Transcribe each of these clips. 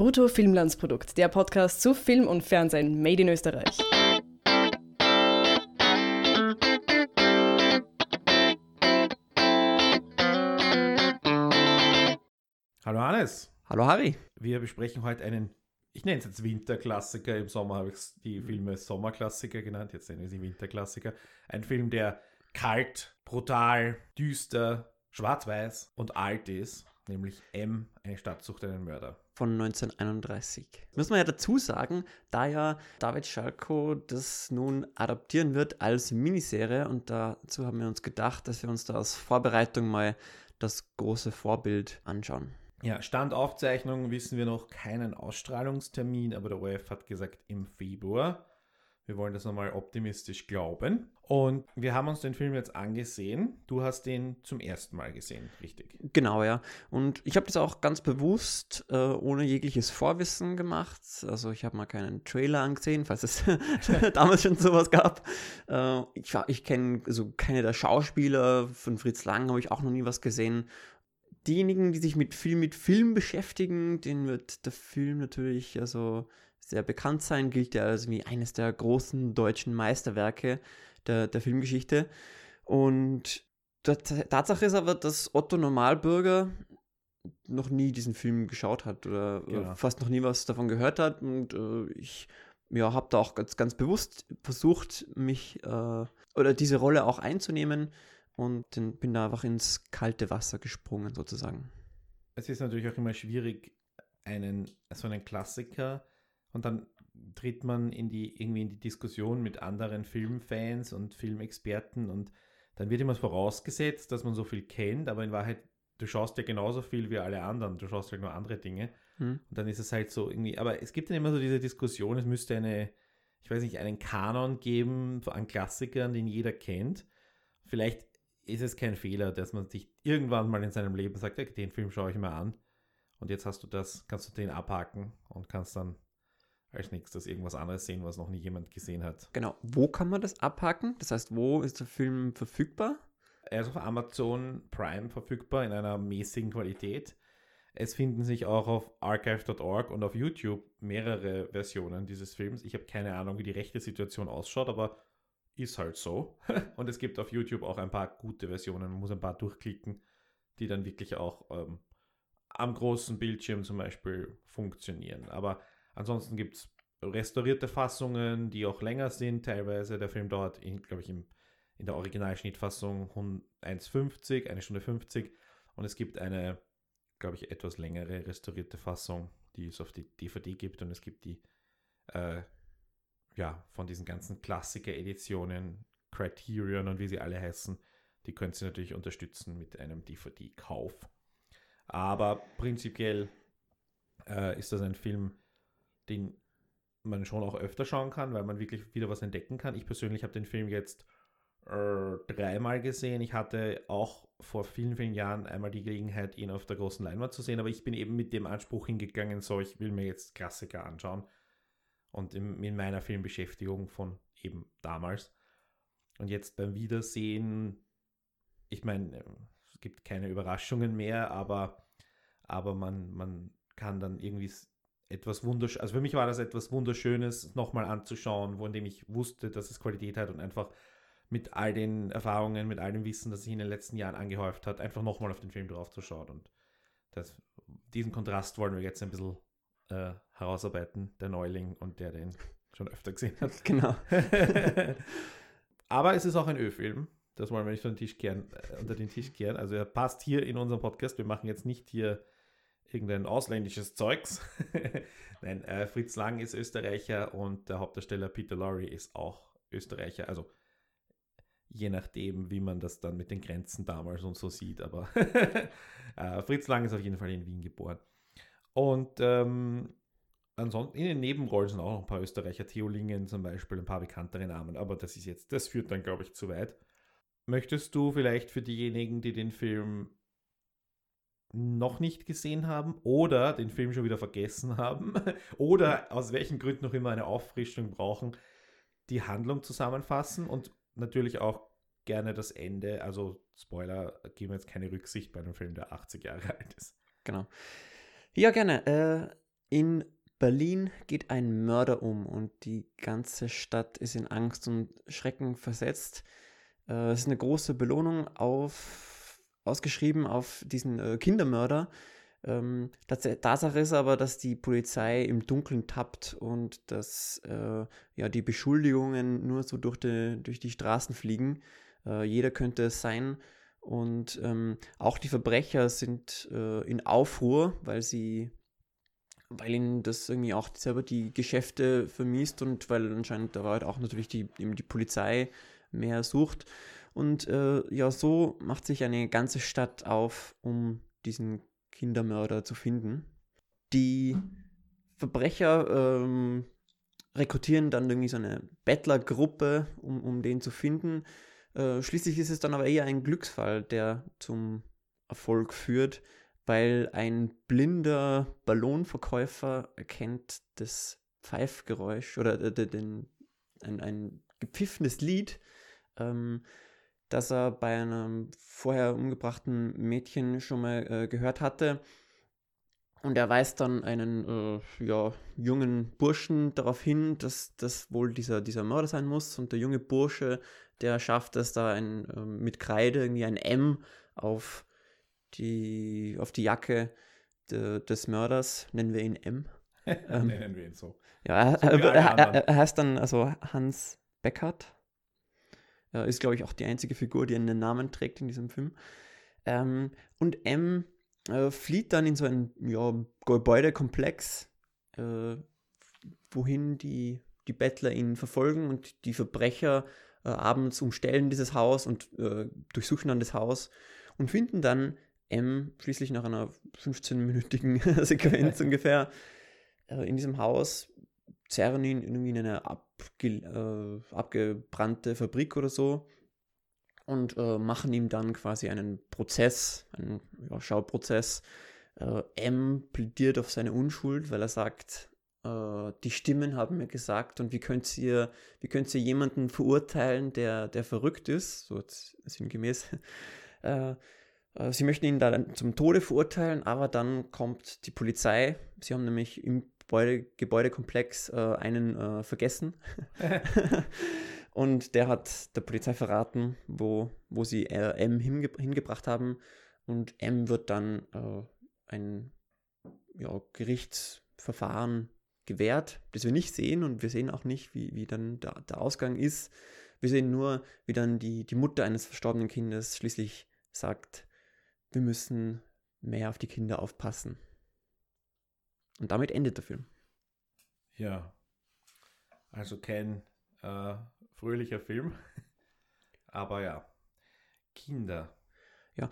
Brutto Filmlandsprodukt, der Podcast zu Film und Fernsehen made in Österreich. Hallo Hannes. Hallo Harry. Wir besprechen heute einen, ich nenne es jetzt Winterklassiker. Im Sommer habe ich die Filme Sommerklassiker genannt, jetzt nennen wir sie Winterklassiker. Ein Film, der kalt, brutal, düster, schwarz-weiß und alt ist, nämlich M, eine Stadt sucht einen Mörder. Von 1931. Muss man ja dazu sagen, da ja David Schalko das nun adaptieren wird als Miniserie und dazu haben wir uns gedacht, dass wir uns da als Vorbereitung mal das große Vorbild anschauen. Ja, Standaufzeichnung wissen wir noch keinen Ausstrahlungstermin, aber der ORF hat gesagt im Februar. Wir wollen das nochmal optimistisch glauben. Und wir haben uns den Film jetzt angesehen. Du hast den zum ersten Mal gesehen, richtig? Genau, ja. Und ich habe das auch ganz bewusst äh, ohne jegliches Vorwissen gemacht. Also ich habe mal keinen Trailer angesehen, falls es damals schon sowas gab. Äh, ich ich kenne so keine der Schauspieler. Von Fritz Lang habe ich auch noch nie was gesehen diejenigen, die sich mit viel mit Film beschäftigen, denen wird der Film natürlich also sehr bekannt sein, gilt ja als wie eines der großen deutschen Meisterwerke der, der Filmgeschichte. Und Tatsache ist aber, dass Otto Normalbürger noch nie diesen Film geschaut hat oder genau. fast noch nie was davon gehört hat. Und äh, ich ja, habe da auch ganz, ganz bewusst versucht, mich äh, oder diese Rolle auch einzunehmen und bin da einfach ins kalte Wasser gesprungen sozusagen. Es ist natürlich auch immer schwierig, einen so einen Klassiker und dann tritt man in die irgendwie in die Diskussion mit anderen Filmfans und Filmexperten und dann wird immer vorausgesetzt, dass man so viel kennt, aber in Wahrheit du schaust ja genauso viel wie alle anderen, du schaust halt nur andere Dinge hm. und dann ist es halt so irgendwie, aber es gibt dann immer so diese Diskussion, es müsste eine, ich weiß nicht, einen Kanon geben an Klassikern, den jeder kennt. Vielleicht ist es kein Fehler, dass man sich irgendwann mal in seinem Leben sagt, okay, den Film schaue ich mir an. Und jetzt hast du das, kannst du den abhaken und kannst dann als nächstes irgendwas anderes sehen, was noch nie jemand gesehen hat. Genau. Wo kann man das abhaken? Das heißt, wo ist der Film verfügbar? Er ist auf Amazon Prime verfügbar in einer mäßigen Qualität. Es finden sich auch auf archive.org und auf YouTube mehrere Versionen dieses Films. Ich habe keine Ahnung, wie die rechte Situation ausschaut, aber ist halt so. Und es gibt auf YouTube auch ein paar gute Versionen. Man muss ein paar durchklicken, die dann wirklich auch ähm, am großen Bildschirm zum Beispiel funktionieren. Aber ansonsten gibt es restaurierte Fassungen, die auch länger sind teilweise. Der Film dauert, glaube ich, im, in der Originalschnittfassung 1,50, eine Stunde 50. Und es gibt eine, glaube ich, etwas längere restaurierte Fassung, die es auf die DVD gibt. Und es gibt die äh, ja, von diesen ganzen Klassiker-Editionen, Criterion und wie sie alle heißen, die können Sie natürlich unterstützen mit einem DVD-Kauf. Aber prinzipiell äh, ist das ein Film, den man schon auch öfter schauen kann, weil man wirklich wieder was entdecken kann. Ich persönlich habe den Film jetzt äh, dreimal gesehen. Ich hatte auch vor vielen, vielen Jahren einmal die Gelegenheit, ihn auf der großen Leinwand zu sehen, aber ich bin eben mit dem Anspruch hingegangen, so ich will mir jetzt Klassiker anschauen und in, in meiner Filmbeschäftigung von eben damals. Und jetzt beim Wiedersehen, ich meine, es gibt keine Überraschungen mehr, aber, aber man, man kann dann irgendwie etwas wunderschönes, also für mich war das etwas Wunderschönes, nochmal anzuschauen, wo in dem ich wusste, dass es Qualität hat und einfach mit all den Erfahrungen, mit all dem Wissen, das sich in den letzten Jahren angehäuft hat, einfach nochmal auf den Film draufzuschauen. Und das, diesen Kontrast wollen wir jetzt ein bisschen äh, herausarbeiten, der Neuling und der den schon öfter gesehen hat. Genau. Aber es ist auch ein Ö-Film. Das wollen wir nicht unter den Tisch kehren. Äh, unter den Tisch kehren. Also er passt hier in unserem Podcast. Wir machen jetzt nicht hier irgendein ausländisches Zeugs. Nein, äh, Fritz Lang ist Österreicher und der Hauptdarsteller Peter Lorre ist auch Österreicher. Also je nachdem, wie man das dann mit den Grenzen damals und so sieht. Aber äh, Fritz Lang ist auf jeden Fall in Wien geboren. Und ähm, ansonsten in den Nebenrollen sind auch noch ein paar Österreicher, Theo Lingen zum Beispiel, ein paar bekanntere Namen, aber das ist jetzt, das führt dann, glaube ich, zu weit. Möchtest du vielleicht für diejenigen, die den Film noch nicht gesehen haben oder den Film schon wieder vergessen haben oder aus welchen Gründen noch immer eine Auffrischung brauchen, die Handlung zusammenfassen und natürlich auch gerne das Ende. Also Spoiler, geben wir jetzt keine Rücksicht bei einem Film, der 80 Jahre alt ist. Genau. Ja, gerne. Äh, In Berlin geht ein Mörder um und die ganze Stadt ist in Angst und Schrecken versetzt. Äh, es ist eine große Belohnung auf, ausgeschrieben auf diesen äh, Kindermörder. Ähm, Tatsache ist aber, dass die Polizei im Dunkeln tappt und dass äh, ja, die Beschuldigungen nur so durch die, durch die Straßen fliegen. Äh, jeder könnte es sein. Und ähm, auch die Verbrecher sind äh, in Aufruhr, weil sie, weil ihnen das irgendwie auch selber die Geschäfte vermisst und weil anscheinend da auch natürlich die, eben die Polizei mehr sucht. Und äh, ja, so macht sich eine ganze Stadt auf, um diesen Kindermörder zu finden. Die Verbrecher ähm, rekrutieren dann irgendwie so eine Bettlergruppe, um, um den zu finden. Äh, schließlich ist es dann aber eher ein Glücksfall, der zum Erfolg führt, weil ein blinder Ballonverkäufer erkennt das Pfeifgeräusch oder äh, den, ein, ein gepfiffenes Lied, ähm, das er bei einem vorher umgebrachten Mädchen schon mal äh, gehört hatte. Und er weist dann einen äh, ja, jungen Burschen darauf hin, dass das wohl dieser, dieser Mörder sein muss. Und der junge Bursche, der schafft es da ein, äh, mit Kreide irgendwie ein M auf die, auf die Jacke de, des Mörders, nennen wir ihn M. ähm, nennen wir ihn so. Ja, so er, er, er, heißt dann also Hans Beckert. Äh, ist, glaube ich, auch die einzige Figur, die einen Namen trägt in diesem Film. Ähm, und M äh, flieht dann in so einen ja, Gebäudekomplex, äh, wohin die, die Bettler ihn verfolgen und die Verbrecher äh, abends umstellen dieses Haus und äh, durchsuchen dann das Haus und finden dann M schließlich nach einer 15-minütigen Sequenz ungefähr äh, in diesem Haus zerren ihn irgendwie in eine abge, äh, abgebrannte Fabrik oder so und äh, machen ihm dann quasi einen Prozess, einen ja, Schauprozess. Äh, M plädiert auf seine Unschuld, weil er sagt, äh, die Stimmen haben mir gesagt und wie könnt ihr, wie könnt ihr jemanden verurteilen, der, der verrückt ist, so sinngemäß. Äh, äh, sie möchten ihn da zum Tode verurteilen, aber dann kommt die Polizei. Sie haben nämlich im Gebäude, Gebäudekomplex äh, einen äh, vergessen. und der hat der Polizei verraten, wo, wo sie äh, M hinge hingebracht haben. Und M wird dann äh, ein ja, Gerichtsverfahren gewährt, das wir nicht sehen und wir sehen auch nicht, wie, wie dann der, der Ausgang ist. Wir sehen nur, wie dann die, die Mutter eines verstorbenen Kindes schließlich sagt, wir müssen mehr auf die Kinder aufpassen. Und damit endet der Film. Ja. Also kein äh, fröhlicher Film. Aber ja. Kinder. Ja.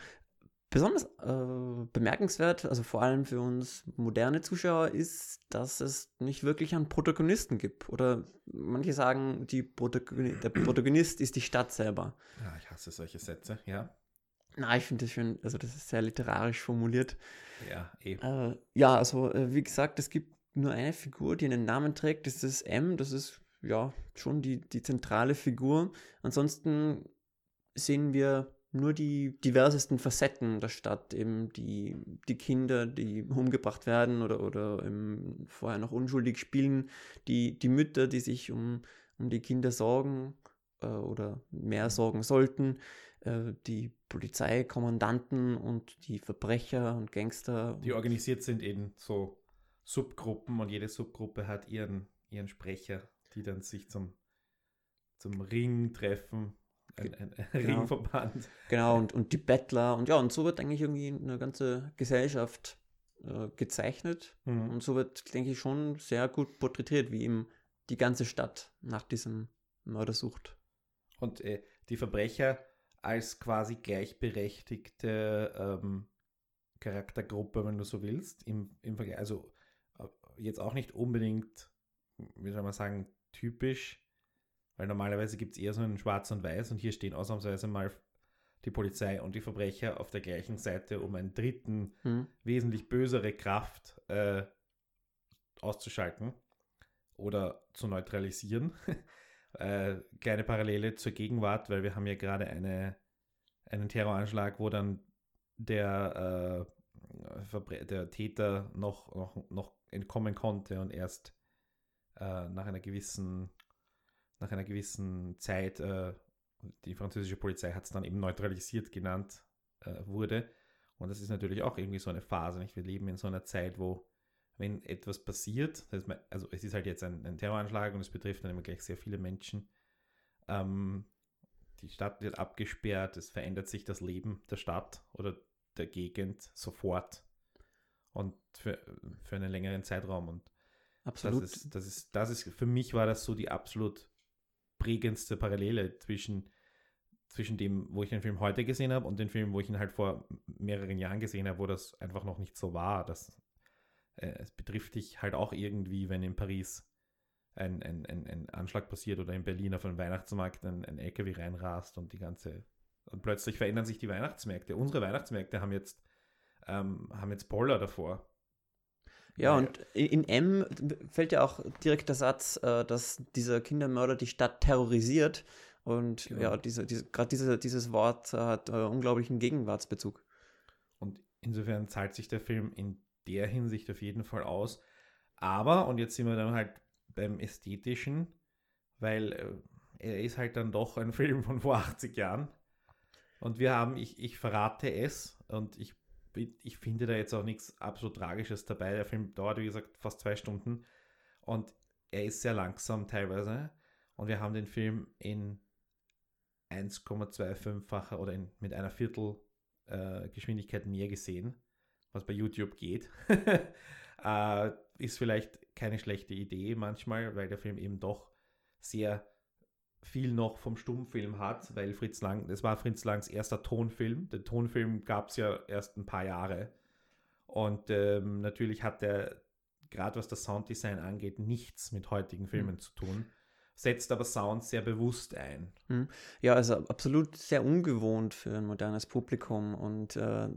Besonders äh, bemerkenswert, also vor allem für uns moderne Zuschauer, ist, dass es nicht wirklich einen Protagonisten gibt. Oder manche sagen, Protagoni der Protagonist ist die Stadt selber. Ja, ich hasse solche Sätze, ja. Na, ich finde das schön, also das ist sehr literarisch formuliert. Ja, eben. Äh, ja, also äh, wie gesagt, es gibt nur eine Figur, die einen Namen trägt, das ist M, das ist ja schon die, die zentrale Figur. Ansonsten sehen wir nur die diversesten Facetten der Stadt, eben die, die Kinder, die umgebracht werden oder, oder vorher noch unschuldig spielen, die, die Mütter, die sich um, um die Kinder sorgen äh, oder mehr sorgen sollten, äh, die Polizeikommandanten und die Verbrecher und Gangster. Die organisiert sind in so Subgruppen und jede Subgruppe hat ihren, ihren Sprecher, die dann sich zum, zum Ring treffen. Ein, ein, ein genau. Ringverband. Genau, und, und die Bettler und ja, und so wird eigentlich irgendwie eine ganze Gesellschaft äh, gezeichnet. Mhm. Und so wird, denke ich, schon sehr gut porträtiert, wie eben die ganze Stadt nach diesem Mörder sucht. Und äh, die Verbrecher als quasi gleichberechtigte ähm, Charaktergruppe, wenn du so willst, im, im Vergleich, also äh, jetzt auch nicht unbedingt, wie soll man sagen, typisch, weil normalerweise gibt es eher so einen Schwarz und Weiß und hier stehen ausnahmsweise mal die Polizei und die Verbrecher auf der gleichen Seite, um einen dritten, hm. wesentlich bösere Kraft äh, auszuschalten oder zu neutralisieren. äh, kleine Parallele zur Gegenwart, weil wir haben ja gerade eine, einen Terroranschlag, wo dann der Verbre- der Täter noch, noch, noch entkommen konnte und erst äh, nach einer gewissen nach einer gewissen Zeit, äh, die französische Polizei hat es dann eben neutralisiert genannt, äh, wurde. Und das ist natürlich auch irgendwie so eine Phase. Nicht? Wir leben in so einer Zeit, wo, wenn etwas passiert, das heißt, also es ist halt jetzt ein, ein Terroranschlag und es betrifft dann immer gleich sehr viele Menschen. Ähm, die Stadt wird abgesperrt, es verändert sich das Leben der Stadt oder der Gegend sofort und für, für einen längeren Zeitraum. Und Absolut. das ist, das ist, das ist, für mich war das so die absolut prägendste Parallele zwischen, zwischen dem, wo ich den Film heute gesehen habe und dem Film, wo ich ihn halt vor mehreren Jahren gesehen habe, wo das einfach noch nicht so war. Das, äh, es betrifft dich halt auch irgendwie, wenn in Paris ein, ein, ein, ein Anschlag passiert oder in Berlin auf einem Weihnachtsmarkt ein, ein LKW reinrast und die ganze und plötzlich verändern sich die Weihnachtsmärkte. Unsere Weihnachtsmärkte haben jetzt, ähm, haben jetzt Boller davor. Ja, Weil- und in M fällt ja auch direkt der Satz, äh, dass dieser Kindermörder die Stadt terrorisiert. Und Genau. ja, diese, diese, gerade diese, dieses Wort hat äh, unglaublichen Gegenwartsbezug. Und insofern zahlt sich der Film in der Hinsicht auf jeden Fall aus. Aber, und jetzt sind wir dann halt beim Ästhetischen, weil äh, er ist halt dann doch ein Film von vor 80 Jahren. Und wir haben, ich, ich verrate es, und ich, ich finde da jetzt auch nichts absolut Tragisches dabei. Der Film dauert, wie gesagt, fast zwei Stunden. Und er ist sehr langsam teilweise. Und wir haben den Film in 1,25-facher oder in, mit einer Viertel äh, Geschwindigkeit mehr gesehen, was bei YouTube geht. äh, ist vielleicht keine schlechte Idee manchmal, weil der Film eben doch sehr viel noch vom Stummfilm hat, weil Fritz Lang, das war Fritz Langs erster Tonfilm. Den Tonfilm gab es ja erst ein paar Jahre. Und ähm, natürlich hat er, gerade was das Sounddesign angeht, nichts mit heutigen Filmen zu tun, setzt aber Sound sehr bewusst ein. Ja, also absolut sehr ungewohnt für ein modernes Publikum und äh,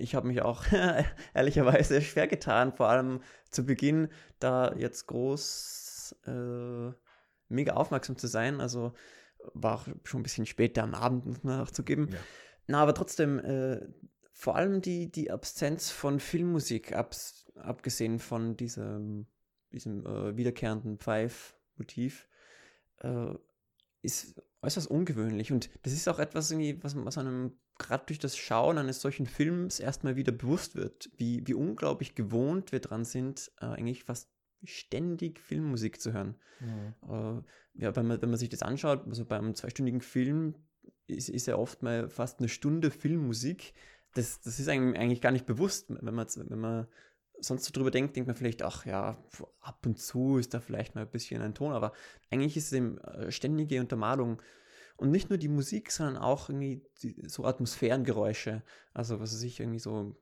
ich habe mich auch ehrlicherweise schwer getan, vor allem zu Beginn da jetzt groß äh, mega aufmerksam zu sein. Also war auch schon ein bisschen später am Abend, muss man auch zugeben. Ja. Na, aber trotzdem, äh, vor allem die, die Absenz von Filmmusik, abs abgesehen von diesem, diesem äh, wiederkehrenden Pfeif-Motiv, äh, ist äußerst ungewöhnlich. Und das ist auch etwas, was, was einem gerade durch das Schauen eines solchen Films erstmal wieder bewusst wird, wie, wie unglaublich gewohnt wir dran sind, äh, eigentlich fast ständig Filmmusik zu hören. Äh, ja, wenn man, wenn man sich das anschaut, also beim zweistündigen Film ist, ist ja oft mal fast eine Stunde Filmmusik. Das, das ist einem eigentlich gar nicht bewusst. Wenn man, wenn man sonst so drüber denkt, denkt man vielleicht, ach ja, ab und zu ist da vielleicht mal ein bisschen ein Ton, aber eigentlich ist es eben äh, ständige Untermalung. Und nicht nur die Musik, sondern auch irgendwie die, so Atmosphärengeräusche. Also was weiß ich, irgendwie so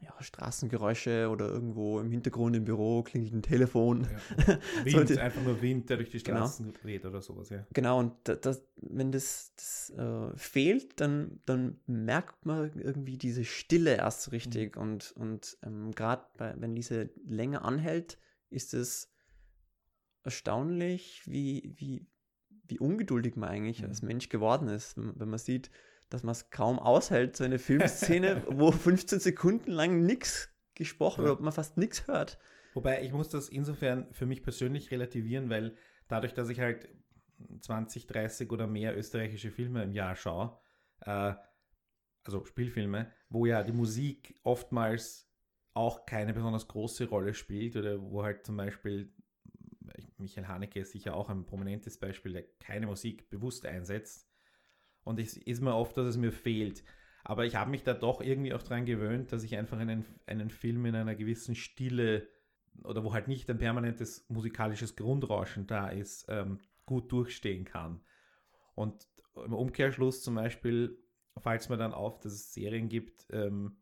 ja, Straßengeräusche oder irgendwo im Hintergrund im Büro klingelt ein Telefon. Ja. Wind, So einfach nur Wind, der durch die Genau. Straßen weht oder sowas, ja. Genau, und da- das, wenn das, das äh, fehlt, dann, dann merkt man irgendwie diese Stille erst so richtig. Und, und ähm, gerade wenn diese länger anhält, ist es erstaunlich, wie, wie, wie ungeduldig man eigentlich Mhm. als Mensch geworden ist, wenn, man sieht, dass man es kaum aushält, so eine Filmszene, wo 15 Sekunden lang nichts gesprochen Ja. wird, man fast nichts hört. Wobei ich muss das insofern für mich persönlich relativieren, weil dadurch, dass ich halt 20, 30 oder mehr österreichische Filme im Jahr schaue, äh, also Spielfilme, wo ja die Musik oftmals auch keine besonders große Rolle spielt oder wo halt zum Beispiel Michael Haneke ist sicher auch ein prominentes Beispiel, der keine Musik bewusst einsetzt. Und es ist mir oft, dass es mir fehlt. Aber ich habe mich da doch irgendwie auch dran gewöhnt, dass ich einfach einen, einen Film in einer gewissen Stille oder wo halt nicht ein permanentes musikalisches Grundrauschen da ist, ähm, gut durchstehen kann. Und im Umkehrschluss zum Beispiel fällt es mir dann auf, dass es Serien gibt. Ähm,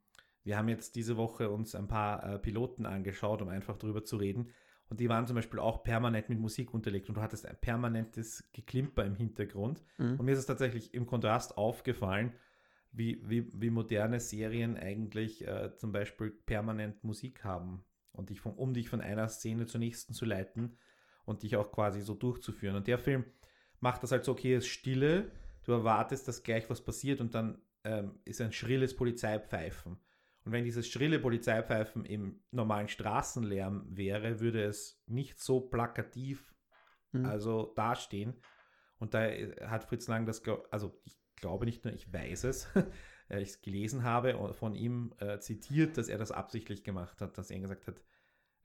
wir haben jetzt diese Woche uns ein paar äh, Piloten angeschaut, um einfach darüber zu reden. Und die waren zum Beispiel auch permanent mit Musik unterlegt und du hattest ein permanentes Geklimper im Hintergrund. Mhm. Und mir ist es tatsächlich im Kontrast aufgefallen, wie, wie, wie moderne Serien eigentlich äh, zum Beispiel permanent Musik haben und dich von, um dich von einer Szene zur nächsten zu leiten und dich auch quasi so durchzuführen. Und der Film macht das halt so, okay, es ist Stille, du erwartest, dass gleich was passiert und dann ähm, ist ein schrilles Polizeipfeifen. Und wenn dieses schrille Polizeipfeifen im normalen Straßenlärm wäre, würde es nicht so plakativ Mhm. also dastehen. Und da hat Fritz Lang das, also ich glaube nicht nur, ich weiß es, weil ich es gelesen habe und von ihm äh, zitiert, dass er das absichtlich gemacht hat, dass er gesagt hat,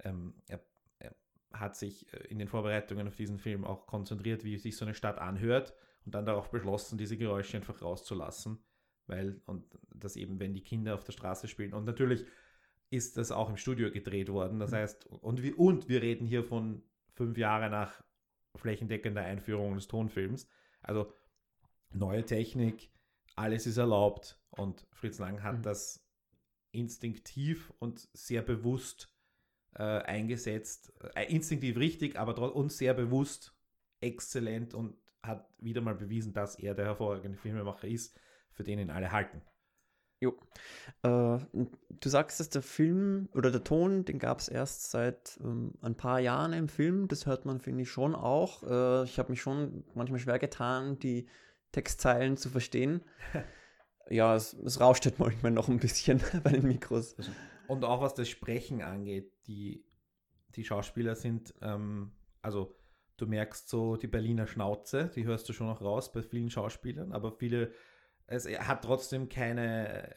ähm, er, er hat sich äh, in den Vorbereitungen auf diesen Film auch konzentriert, wie sich so eine Stadt anhört und dann darauf beschlossen, diese Geräusche einfach rauszulassen, weil und das eben, wenn die Kinder auf der Straße spielen und natürlich ist das auch im Studio gedreht worden, das heißt und wir und wir reden hier von fünf Jahre nach flächendeckender Einführung des Tonfilms, also neue Technik, alles ist erlaubt und Fritz Lang hat Mhm. das instinktiv und sehr bewusst äh, eingesetzt. Äh, instinktiv richtig, aber und sehr bewusst exzellent und hat wieder mal bewiesen, dass er der hervorragende Filmemacher ist, für den ihn alle halten. Jo. Äh, du sagst, dass der Film oder der Ton, den gab es erst seit ähm, ein paar Jahren im Film. Das hört man, finde ich, schon auch. Äh, ich habe mich schon manchmal schwer getan, die Textzeilen zu verstehen. ja, es, es rauscht halt manchmal noch ein bisschen bei den Mikros. Und auch was das Sprechen angeht, die, die Schauspieler sind, ähm, also du merkst so die Berliner Schnauze, die hörst du schon noch raus bei vielen Schauspielern, aber viele, es hat trotzdem keine,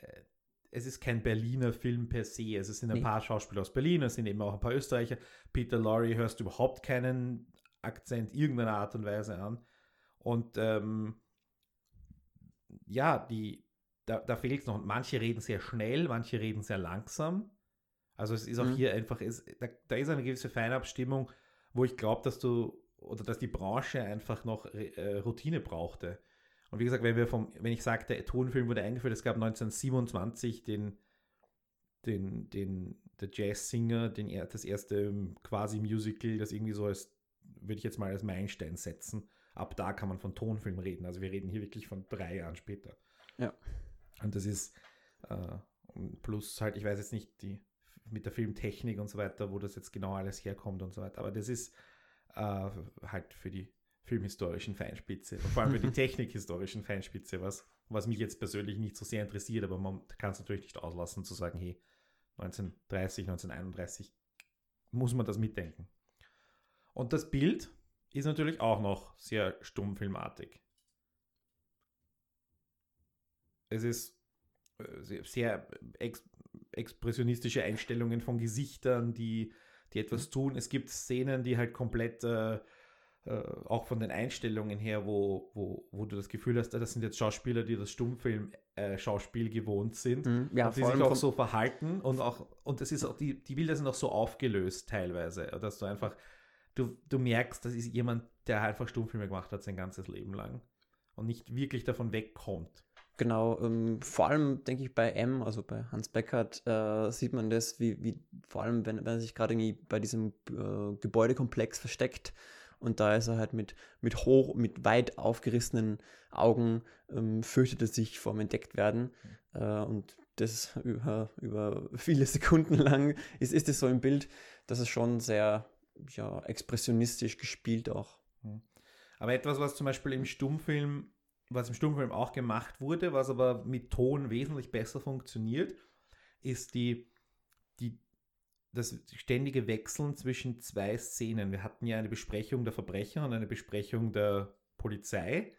es ist kein Berliner Film per se. Es sind ein Nee. paar Schauspieler aus Berlin, es sind eben auch ein paar Österreicher. Peter Lorre hörst überhaupt keinen Akzent irgendeiner Art und Weise an. Und ähm, ja, die, da, da fehlt es noch. Manche reden sehr schnell, manche reden sehr langsam. Also es ist auch Mhm. hier einfach, es, da, da ist eine gewisse Feinabstimmung, wo ich glaube, dass du oder dass die Branche einfach noch äh, Routine brauchte. Und wie gesagt, wenn wir vom, wenn ich sage, der Tonfilm wurde eingeführt, es gab 1927 den, den, den, der Jazzsinger, den er, das erste quasi Musical, das irgendwie so als, würde ich jetzt mal als Meilenstein setzen. Ab da kann man von Tonfilm reden. Also wir reden hier wirklich von drei Jahren später. Ja. Und das ist äh, plus halt, ich weiß jetzt nicht, die mit der Filmtechnik und so weiter, wo das jetzt genau alles herkommt und so weiter. Aber das ist äh, halt für die filmhistorischen Feinspitze vor allem für die technikhistorischen Feinspitze, was, was mich jetzt persönlich nicht so sehr interessiert, aber man kann es natürlich nicht auslassen zu sagen, hey, 1930, 1931 muss man das mitdenken. Und das Bild ist natürlich auch noch sehr stummfilmartig. Es ist äh, sehr, sehr ex expressionistische Einstellungen von Gesichtern, die, die etwas tun. Es gibt Szenen, die halt komplett äh, äh, auch von den Einstellungen her, wo, wo, wo du das Gefühl hast, ah, das sind jetzt Schauspieler, die das Stummfilm-Schauspiel gewohnt sind. Mhm. Ja, und die sich auch so verhalten und auch, und das ist auch, die, die Bilder sind auch so aufgelöst teilweise, dass du einfach, du, du merkst, das ist jemand, der einfach Stummfilme gemacht hat sein ganzes Leben lang und nicht wirklich davon wegkommt. Genau, ähm, vor allem denke ich bei M, also bei Hans Beckert, äh, sieht man das, wie, wie vor allem, wenn, wenn er sich gerade irgendwie bei diesem äh, Gebäudekomplex versteckt und da ist er halt mit, mit hoch, mit weit aufgerissenen Augen, ähm, fürchtet er sich vorm Entdecktwerden. Äh, und das über, über viele Sekunden lang ist, ist es so im Bild, dass es schon sehr ja, expressionistisch gespielt auch. Aber etwas, was zum Beispiel im Stummfilm, was im Stummfilm auch gemacht wurde, was aber mit Ton wesentlich besser funktioniert, ist die, die, das ständige Wechseln zwischen zwei Szenen. Wir hatten ja eine Besprechung der Verbrecher und eine Besprechung der Polizei,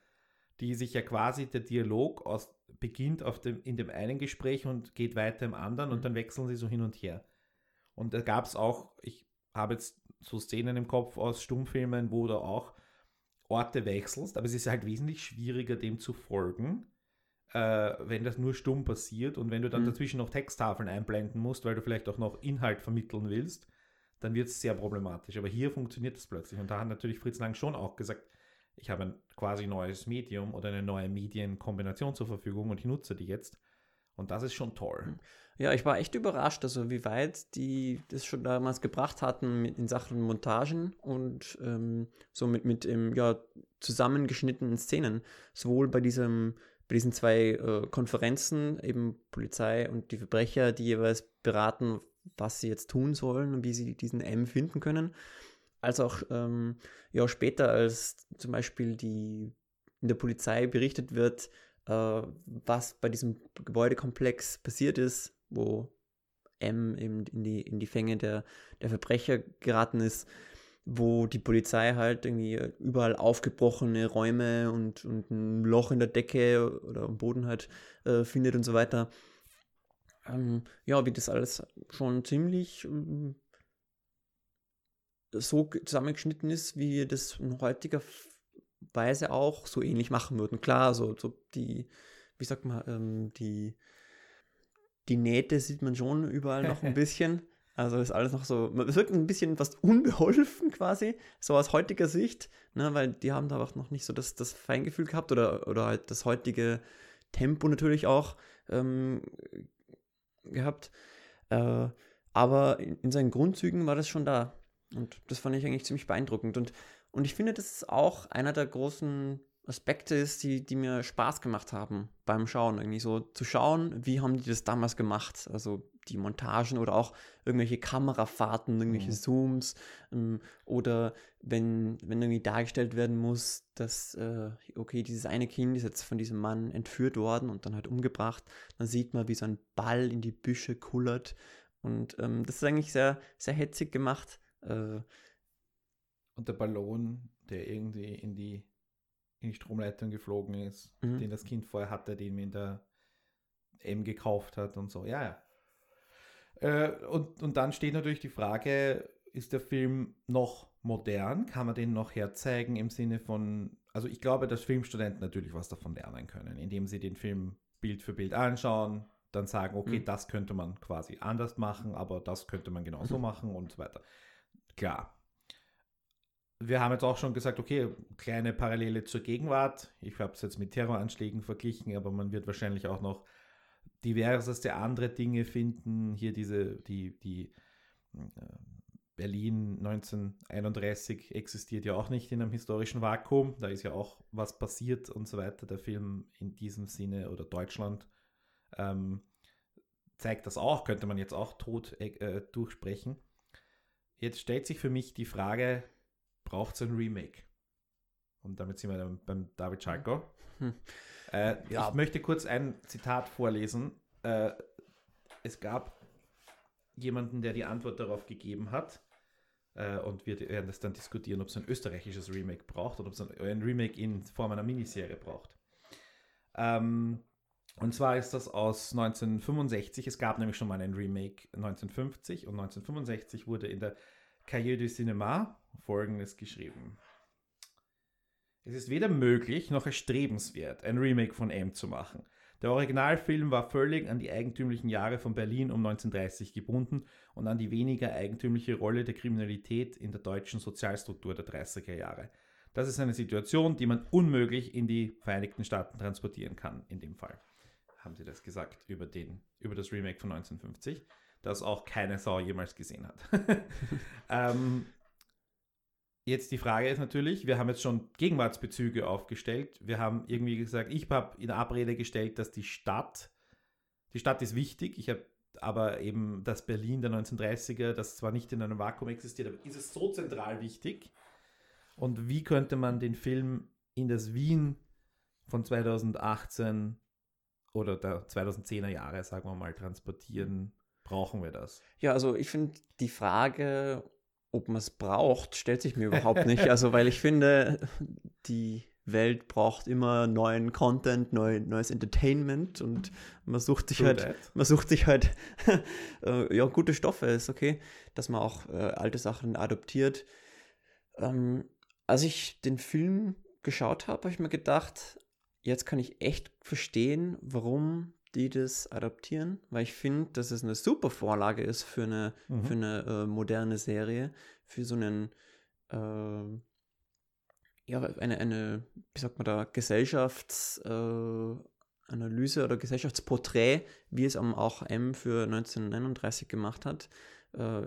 die sich ja quasi der Dialog aus, beginnt auf dem, in dem einen Gespräch und geht weiter im anderen und dann wechseln sie so hin und her. Und da gab es auch, ich habe jetzt so Szenen im Kopf aus Stummfilmen, wo du auch Orte wechselst, aber es ist halt wesentlich schwieriger, dem zu folgen, äh, wenn das nur stumm passiert und wenn du dann Mhm. dazwischen noch Texttafeln einblenden musst, weil du vielleicht auch noch Inhalt vermitteln willst, dann wird es sehr problematisch. Aber hier funktioniert das plötzlich. Und da hat natürlich Fritz Lang schon auch gesagt, ich habe ein quasi neues Medium oder eine neue Medienkombination zur Verfügung und ich nutze die jetzt. Und das ist schon toll. Ja, ich war echt überrascht, also wie weit die das schon damals gebracht hatten mit, in Sachen Montagen und ähm, so mit, mit ähm, ja, zusammengeschnittenen Szenen. Sowohl bei diesem, bei diesen zwei äh, Konferenzen, eben Polizei und die Verbrecher, die jeweils beraten, was sie jetzt tun sollen und wie sie diesen M finden können, als auch ähm, ja, später, als zum Beispiel die in der Polizei berichtet wird, äh, was bei diesem Gebäudekomplex passiert ist, wo M in, in, die, in die Fänge der, der Verbrecher geraten ist, wo die Polizei halt irgendwie überall aufgebrochene Räume und, und ein Loch in der Decke oder am Boden halt äh, findet und so weiter. Ähm, ja, wie das alles schon ziemlich ähm, so zusammengeschnitten ist, wie wir das in heutiger Weise auch so ähnlich machen würden. Klar, so, so die, wie sagt man, ähm, die, die Nähte sieht man schon überall noch ein bisschen. Also ist alles noch so, es wirkt ein bisschen fast unbeholfen quasi, so aus heutiger Sicht, ne, weil die haben da auch noch nicht so das, das Feingefühl gehabt oder, oder halt das heutige Tempo natürlich auch ähm, gehabt. Äh, aber in, in, seinen Grundzügen war das schon da. Und das fand ich eigentlich ziemlich beeindruckend. Und, und ich finde, das ist auch einer der großen Aspekte ist, die, die mir Spaß gemacht haben beim Schauen. Irgendwie so zu schauen, wie haben die das damals gemacht? Also die Montagen oder auch irgendwelche Kamerafahrten, irgendwelche mhm. Zooms ähm, oder wenn, wenn irgendwie dargestellt werden muss, dass, äh, okay, dieses eine Kind ist jetzt von diesem Mann entführt worden und dann halt umgebracht, dann sieht man, wie so ein Ball in die Büsche kullert und ähm, das ist eigentlich sehr, sehr hetzig gemacht. Äh, und der Ballon, der irgendwie in die in die Stromleitung geflogen ist, mhm. den das Kind vorher hatte, den mir in der M gekauft hat und so. Ja, ja. Äh, und, und dann steht natürlich die Frage, ist der Film noch modern? Kann man den noch herzeigen im Sinne von, also ich glaube, dass Filmstudenten natürlich was davon lernen können, indem sie den Film Bild für Bild anschauen, dann sagen, okay, mhm. das könnte man quasi anders machen, aber das könnte man genauso machen und so weiter. Klar, wir haben jetzt auch schon gesagt, okay, kleine Parallele zur Gegenwart. Ich habe es jetzt mit Terroranschlägen verglichen, aber man wird wahrscheinlich auch noch diverseste andere Dinge finden. Hier diese, die, die äh, Berlin 1931 existiert ja auch nicht in einem historischen Vakuum. Da ist ja auch was passiert und so weiter. Der Film in diesem Sinne oder Deutschland ähm, zeigt das auch, könnte man jetzt auch tot äh, durchsprechen. Jetzt stellt sich für mich die Frage, braucht es ein Remake. Und damit sind wir dann beim David Schalko. Hm. Äh, ja. Ich möchte kurz ein Zitat vorlesen. Äh, es gab jemanden, der die Antwort darauf gegeben hat. Äh, und wir werden das dann diskutieren, ob es ein österreichisches Remake braucht oder ob es ein, ein, Remake in Form einer Miniserie braucht. Ähm, und zwar ist das aus 1965. Es gab nämlich schon mal ein Remake 1950 und 1965 wurde in der Cahiers du Cinéma Folgendes geschrieben. Es ist weder möglich noch erstrebenswert, ein Remake von M zu machen. Der Originalfilm war völlig an die eigentümlichen Jahre von Berlin um 1930 gebunden und an die weniger eigentümliche Rolle der Kriminalität in der deutschen Sozialstruktur der 30er Jahre. Das ist eine Situation, die man unmöglich in die Vereinigten Staaten transportieren kann, in dem Fall. Haben Sie das gesagt über, den, über das Remake von 1950, das auch keine Sau jemals gesehen hat. ähm, Jetzt die Frage ist natürlich, wir haben jetzt schon Gegenwartsbezüge aufgestellt. Wir haben irgendwie gesagt, ich habe in Abrede gestellt, dass die Stadt, die Stadt ist wichtig. Ich habe aber eben das Berlin der 1930er, das zwar nicht in einem Vakuum existiert, aber ist es so zentral wichtig? Und wie könnte man den Film in das Wien von 2018 oder der 2010er Jahre, sagen wir mal, transportieren? Brauchen wir das? Ja, also ich finde die Frage ob man es braucht, stellt sich mir überhaupt nicht. Also, weil ich finde, die Welt braucht immer neuen Content, neu, neues Entertainment und man sucht sich halt, man sucht sich halt, äh, ja, gute Stoffe, ist okay, dass man auch äh, alte Sachen adoptiert. Ähm, als ich den Film geschaut habe, habe ich mir gedacht, jetzt kann ich echt verstehen, warum die das adaptieren, weil ich finde, dass es eine super Vorlage ist für eine, mhm. für eine äh, moderne Serie, für so einen, äh, ja, eine, eine, wie sagt man da, Gesellschaftsanalyse äh, oder Gesellschaftsporträt, wie es auch M für 1939 gemacht hat, äh,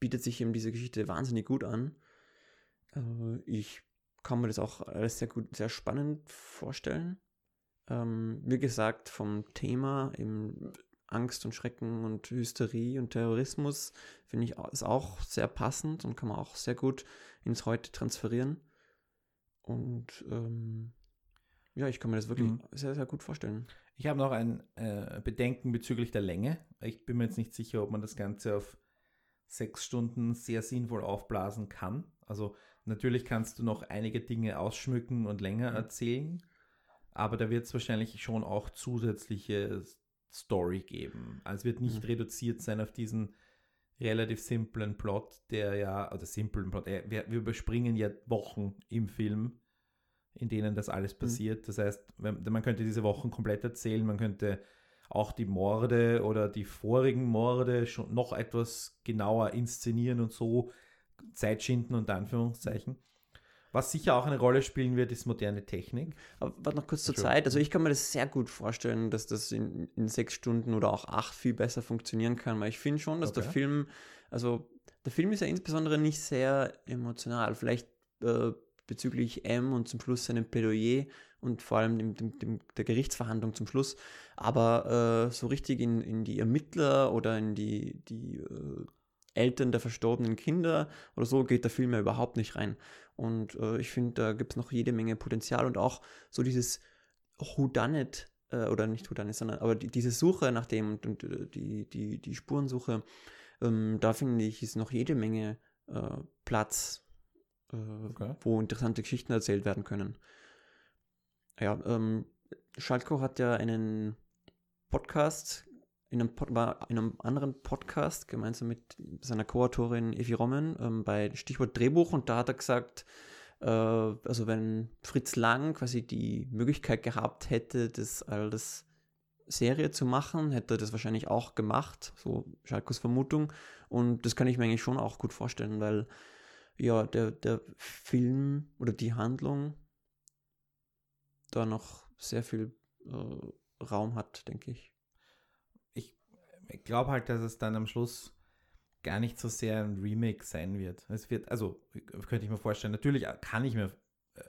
bietet sich eben diese Geschichte wahnsinnig gut an. Äh, ich kann mir das auch alles sehr gut, sehr spannend vorstellen. Ähm, wie gesagt, vom Thema im Angst und Schrecken und Hysterie und Terrorismus finde ich ist auch sehr passend und kann man auch sehr gut ins Heute transferieren. Und ähm, ja, ich kann mir das wirklich mhm. sehr, sehr gut vorstellen. Ich habe noch ein äh, Bedenken bezüglich der Länge. Ich bin mir jetzt nicht sicher, ob man das Ganze auf sechs Stunden sehr sinnvoll aufblasen kann. Also natürlich kannst du noch einige Dinge ausschmücken und länger Mhm. erzählen, aber da wird es wahrscheinlich schon auch zusätzliche Story geben. Also es wird nicht Mhm. reduziert sein auf diesen relativ simplen Plot, der ja, oder simplen Plot, äh, wir, wir überspringen ja Wochen im Film, in denen das alles passiert. Das heißt, man könnte diese Wochen komplett erzählen, man könnte auch die Morde oder die vorigen Morde schon noch etwas genauer inszenieren und so Zeit schinden unter Anführungszeichen. Was sicher auch eine Rolle spielen wird, ist moderne Technik. Aber warte noch kurz zur Sure. Zeit. Also ich kann mir das sehr gut vorstellen, dass das in, in sechs Stunden oder auch acht viel besser funktionieren kann, weil ich finde schon, dass der Okay. Film, also der Film ist ja insbesondere nicht sehr emotional. Vielleicht äh, bezüglich M und zum Schluss seinem Plädoyer und vor allem dem, dem, dem, der Gerichtsverhandlung zum Schluss. Aber äh, so richtig in, in die Ermittler oder in die, die äh, Eltern der verstorbenen Kinder oder so geht der Film ja überhaupt nicht rein. Und äh, ich finde, da gibt es noch jede Menge Potenzial und auch so dieses Whodunit, äh, oder nicht Whodunit, sondern aber die, diese Suche nach dem und, und äh, die, die, die Spurensuche, ähm, da finde ich, ist noch jede Menge äh, Platz, äh, Okay. wo interessante Geschichten erzählt werden können. Ja, ähm, Schalko hat ja einen Podcast, in einem, Pod, war in einem anderen Podcast, gemeinsam mit seiner Co-Autorin Evi Rommen, ähm, bei Stichwort Drehbuch und da hat er gesagt, äh, also wenn Fritz Lang quasi die Möglichkeit gehabt hätte, das als Serie zu machen, hätte er das wahrscheinlich auch gemacht, so Schalkos Vermutung. Und das kann ich mir eigentlich schon auch gut vorstellen, weil ja, der, der Film oder die Handlung da noch sehr viel äh, Raum hat, denke. Ich, ich glaube halt, dass es dann am Schluss gar nicht so sehr ein Remake sein wird. Es wird, also könnte ich mir vorstellen, natürlich kann ich mir äh,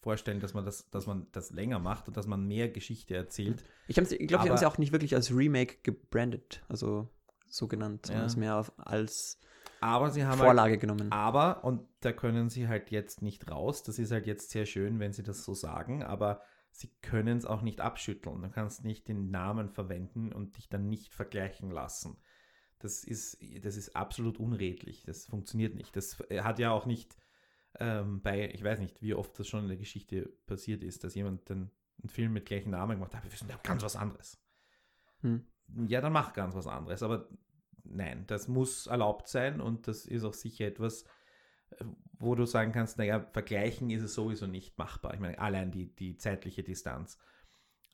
vorstellen, dass man das, dass man das länger macht und dass man mehr Geschichte erzählt. Ich, glaube, sie haben es ja auch nicht wirklich als Remake gebrandet, also so genannt, sondern Ja. es mehr als Aber sie haben Vorlage halt, genommen. aber, und da können sie halt jetzt nicht raus, das ist halt jetzt sehr schön, wenn sie das so sagen, aber sie können es auch nicht abschütteln. Du kannst nicht den Namen verwenden und dich dann nicht vergleichen lassen. Das ist, das ist absolut unredlich. Das funktioniert nicht. Das hat ja auch nicht ähm, bei, ich weiß nicht, wie oft das schon in der Geschichte passiert ist, dass jemand dann einen Film mit gleichem Namen gemacht hat, wir sind ja ganz was anderes. Hm. Ja, dann mach ganz was anderes. Aber nein, das muss erlaubt sein und das ist auch sicher etwas, äh, wo du sagen kannst, naja, vergleichen ist es sowieso nicht machbar. Ich meine, allein die, die zeitliche Distanz.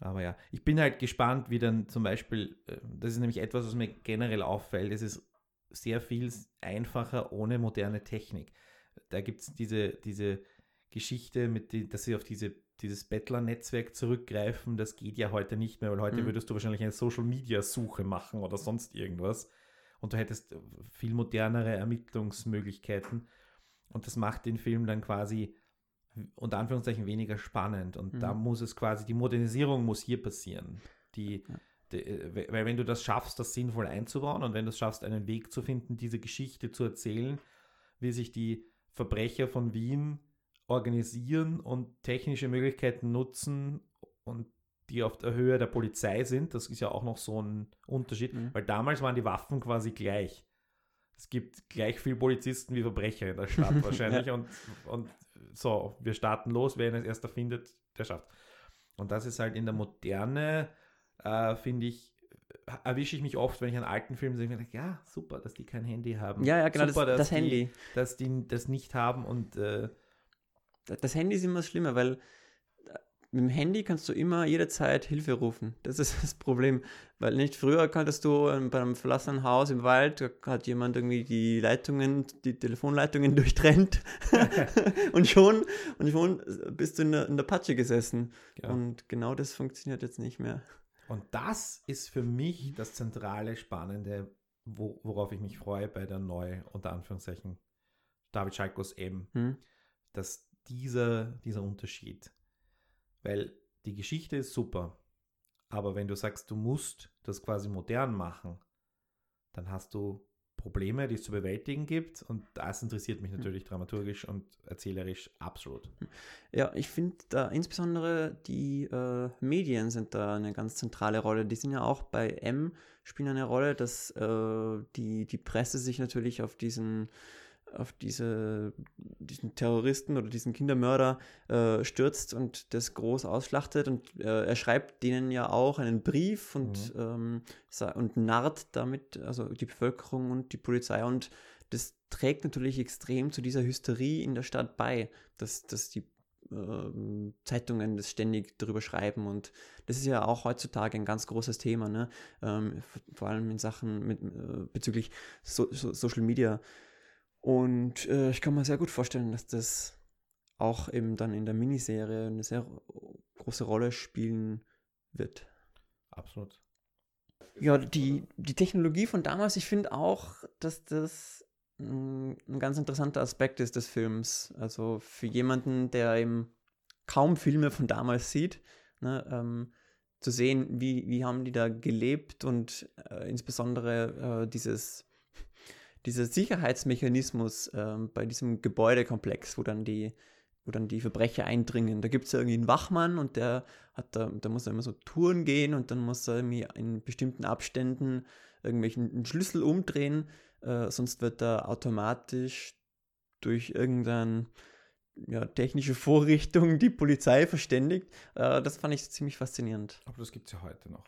Aber ja, ich bin halt gespannt, wie dann zum Beispiel, äh, das ist nämlich etwas, was mir generell auffällt, es ist sehr viel einfacher ohne moderne Technik. Da gibt es diese, diese Geschichte, mit die, dass sie auf diese, dieses Bettler-Netzwerk zurückgreifen, das geht ja heute nicht mehr, weil heute Mhm. würdest du wahrscheinlich eine Social-Media-Suche machen oder sonst irgendwas. Und du hättest viel modernere Ermittlungsmöglichkeiten. Und das macht den Film dann quasi unter Anführungszeichen weniger spannend. Und Mhm. da muss es quasi, die Modernisierung muss hier passieren. Die, Ja. die, weil wenn du das schaffst, das sinnvoll einzubauen und wenn du es schaffst, einen Weg zu finden, diese Geschichte zu erzählen, wie sich die Verbrecher von Wien organisieren und technische Möglichkeiten nutzen und die auf der Höhe der Polizei sind, das ist ja auch noch so ein Unterschied, Mhm. weil damals waren die Waffen quasi gleich. Es gibt gleich viel Polizisten wie Verbrecher in der Stadt wahrscheinlich und, und so, wir starten los, wer ihn als erster findet, der schafft. Und das ist halt in der Moderne, äh, finde ich, erwische ich mich oft, wenn ich einen alten Film sehe, denke, ja, super, dass die kein Handy haben. ja, ja, genau, super, das, dass das die, Handy. Dass die das nicht haben und äh, Das Handy ist immer schlimmer, weil mit dem Handy kannst du immer jederzeit Hilfe rufen. Das ist das Problem. Weil nicht früher konntest du ähm, bei einem verlassenen Haus im Wald, da hat jemand irgendwie die Leitungen, die Telefonleitungen durchtrennt und schon, und schon bist du in der, in der Patsche gesessen. ja. Und genau das funktioniert jetzt nicht mehr. Und das ist für mich das zentrale, spannende, wo, worauf ich mich freue bei der neu, unter Anführungszeichen, David Schalkos M, Hm? dass dieser, dieser Unterschied, weil die Geschichte ist super, aber wenn du sagst, du musst das quasi modern machen, dann hast du Probleme, die es zu bewältigen gibt. Und das interessiert mich natürlich dramaturgisch und erzählerisch absolut. Ja, ich finde da insbesondere die äh, Medien sind da eine ganz zentrale Rolle. Die sind ja auch bei M, spielen eine Rolle, dass äh, die, die Presse sich natürlich auf diesen auf diese, diesen Terroristen oder diesen Kindermörder äh, stürzt und das groß ausschlachtet. Und äh, er schreibt denen ja auch einen Brief und, mhm. ähm, und narrt damit, also die Bevölkerung und die Polizei. Und das trägt natürlich extrem zu dieser Hysterie in der Stadt bei, dass, dass die äh, Zeitungen das ständig darüber schreiben und das ist ja auch heutzutage ein ganz großes Thema, ne? Ähm, vor allem in Sachen mit, äh, bezüglich so, so Social Media und äh, ich kann mir sehr gut vorstellen, dass das auch eben dann in der Miniserie eine sehr große Rolle spielen wird. Absolut. Ja, die, die Technologie von damals, ich finde auch, dass das ein, ein ganz interessanter Aspekt ist des Films. Also für jemanden, der eben kaum Filme von damals sieht, ne, ähm, zu sehen, wie, wie haben die da gelebt und äh, insbesondere äh, dieses dieser Sicherheitsmechanismus ähm, bei diesem Gebäudekomplex, wo dann die, wo dann die Verbrecher eindringen. Da gibt es ja irgendwie einen Wachmann und der hat da, da muss er immer so Touren gehen und dann muss er irgendwie in bestimmten Abständen irgendwelchen Schlüssel umdrehen, äh, sonst wird er automatisch durch irgendeine ja, technische Vorrichtung die Polizei verständigt. Äh, das fand ich ziemlich faszinierend. Aber das gibt es ja heute noch.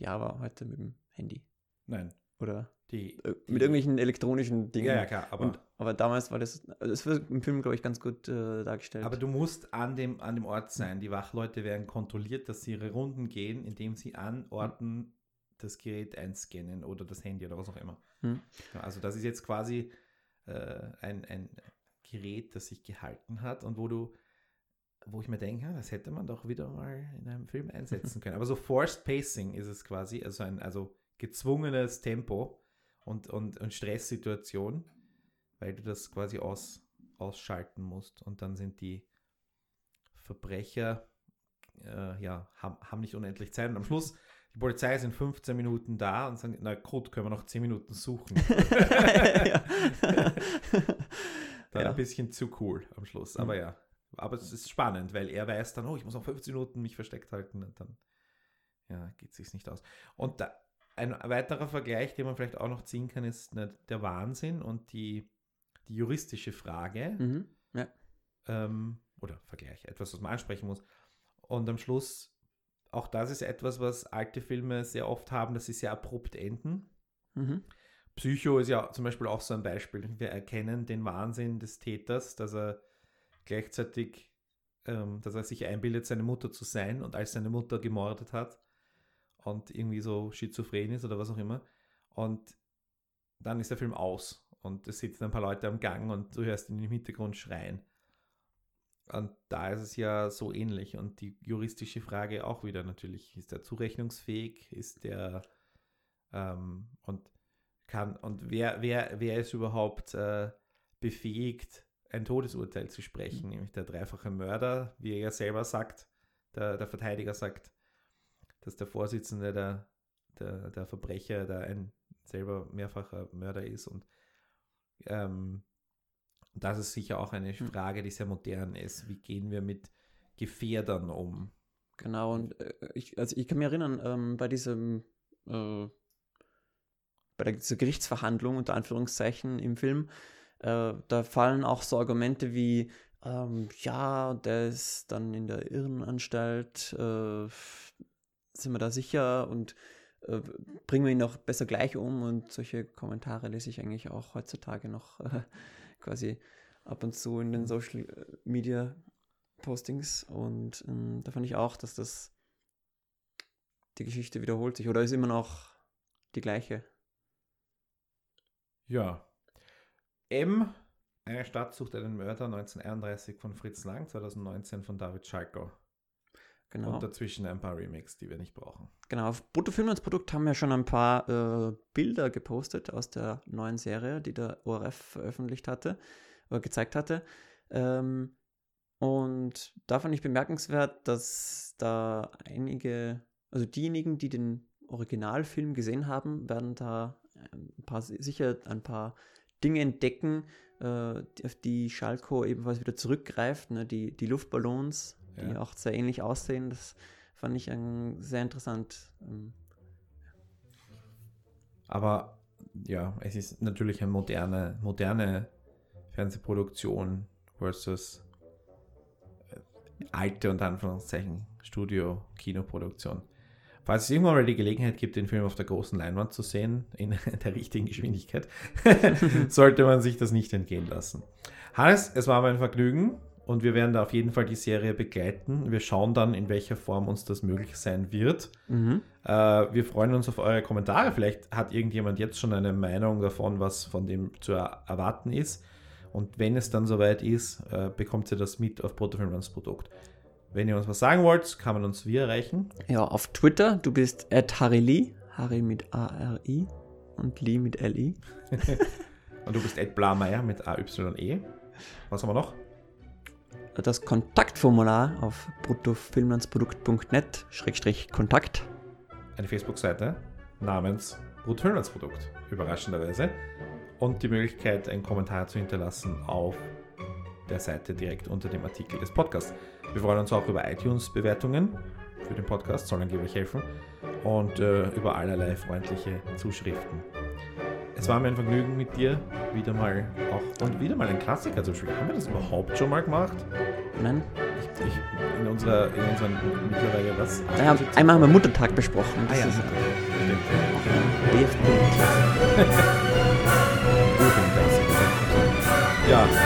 Ja, aber heute mit dem Handy. Nein. Oder? Die, äh, die, mit irgendwelchen elektronischen Dingen. Ja, ja, klar. Aber, Und, aber damals war das, also das wird im Film, glaube ich, ganz gut äh, dargestellt. Aber du musst an dem, an dem Ort sein. Die Wachleute werden kontrolliert, dass sie ihre Runden gehen, indem sie an Orten das Gerät einscannen oder das Handy oder was auch immer. Hm. Also das ist jetzt quasi äh, ein, ein Gerät, das sich gehalten hat und wo du wo ich mir denke, das hätte man doch wieder mal in einem Film einsetzen können. Aber so Forced Pacing ist es quasi, also ein also gezwungenes Tempo, und, und, und Stresssituation, weil du das quasi aus, ausschalten musst. Und dann sind die Verbrecher, äh, ja, haben, haben nicht unendlich Zeit. Und am Schluss, die Polizei sind 15 Minuten da und sagen, na gut, können wir noch 10 Minuten suchen. dann ja. ein bisschen zu cool am Schluss. Aber mhm. ja, aber es ist spannend, weil er weiß dann, oh, ich muss noch 15 Minuten mich versteckt halten und dann ja, geht es sich nicht aus. Und da, ein weiterer Vergleich, den man vielleicht auch noch ziehen kann, ist ne, der Wahnsinn und die, die juristische Frage. Mhm, ja. ähm, oder Vergleich, etwas, was man ansprechen muss. Und am Schluss, auch das ist etwas, was alte Filme sehr oft haben, dass sie sehr abrupt enden. Mhm. Psycho ist ja zum Beispiel auch so ein Beispiel. Wir erkennen den Wahnsinn des Täters, dass er gleichzeitig, ähm, dass er sich einbildet, seine Mutter zu sein und als seine Mutter gemordet hat, und irgendwie so schizophren ist oder was auch immer. Und dann ist der Film aus und es sitzen ein paar Leute am Gang und du hörst ihn im Hintergrund schreien. Und da ist es ja so ähnlich. Und die juristische Frage auch wieder natürlich, ist der zurechnungsfähig? Ist der ähm, und kann und wer, wer, wer ist überhaupt äh, befähigt, ein Todesurteil zu sprechen? Mhm. Nämlich der dreifache Mörder, wie er ja selber sagt, der, der Verteidiger sagt, dass der Vorsitzende der, der, der Verbrecher da ein selber mehrfacher Mörder ist und ähm, das ist sicher auch eine hm. Frage, die sehr modern ist. Wie gehen wir mit Gefährdern um? Genau, und äh, ich, also ich kann mich erinnern, ähm, bei diesem äh, bei der, dieser Gerichtsverhandlung unter Anführungszeichen im Film, äh, da fallen auch so Argumente wie, ähm, ja, der ist dann in der Irrenanstalt, äh, sind wir da sicher und äh, bringen wir ihn noch besser gleich um und solche Kommentare lese ich eigentlich auch heutzutage noch äh, quasi ab und zu in den mhm. Social äh, Media Postings und ähm, da fand ich auch, dass das die Geschichte wiederholt sich oder ist immer noch die gleiche. Ja. M, eine Stadt sucht einen Mörder 1931 von Fritz Lang, 2019 von David Schalko. Genau. Und dazwischen ein paar Remakes, die wir nicht brauchen. Genau, auf Bruttofilm als Produkt haben wir schon ein paar äh, Bilder gepostet aus der neuen Serie, die der ORF veröffentlicht hatte, oder gezeigt hatte. Ähm, und da fand ich bemerkenswert, dass da einige, also diejenigen, die den Originalfilm gesehen haben, werden da ein paar, sicher ein paar Dinge entdecken, äh, auf die Schalco ebenfalls wieder zurückgreift. Ne? Die, die Luftballons, die Ja. auch sehr ähnlich aussehen, das fand ich sehr interessant. Ähm, Aber ja, es ist natürlich eine moderne, moderne Fernsehproduktion versus äh, alte und Anführungszeichen Studio, Kinoproduktion. Falls es irgendwann mal die Gelegenheit gibt, den Film auf der großen Leinwand zu sehen, in der richtigen Geschwindigkeit, sollte man sich das nicht entgehen lassen. Hannes, es war mir ein Vergnügen und wir werden da auf jeden Fall die Serie begleiten. Wir schauen dann, in welcher Form uns das möglich sein wird. mhm. Äh, wir freuen uns auf eure Kommentare. Vielleicht hat irgendjemand jetzt schon eine Meinung davon, was von dem zu er erwarten ist. Und wenn es dann soweit ist, äh, bekommt ihr das mit auf Protofilmlands Produkt. Wenn ihr uns was sagen wollt, kann man uns wie erreichen. Ja, auf Twitter, du bist at Harry Harry mit A-R-I und Lee mit L-I. Und du bist Ed Blameyer mit AYE. Was haben wir noch? Das Kontaktformular auf bruttofilmlandsprodukt.net Schrägstrich Kontakt. Eine Facebook-Seite namens Protofilmlands Produkt, überraschenderweise. Und die Möglichkeit, einen Kommentar zu hinterlassen auf der Seite direkt unter dem Artikel des Podcasts. Wir freuen uns auch über iTunes-Bewertungen für den Podcast, soll angeblich helfen. Und äh, über allerlei freundliche Zuschriften. Es war mir ein Vergnügen mit dir, wieder mal auch und wieder mal ein Klassiker zu spielen. Haben wir das überhaupt schon mal gemacht? Nein? Ich, ich, in unserer, in unseren mittlerweile was? Ja, einmal haben wir Muttertag besprochen. Ah ja, ist. Ja,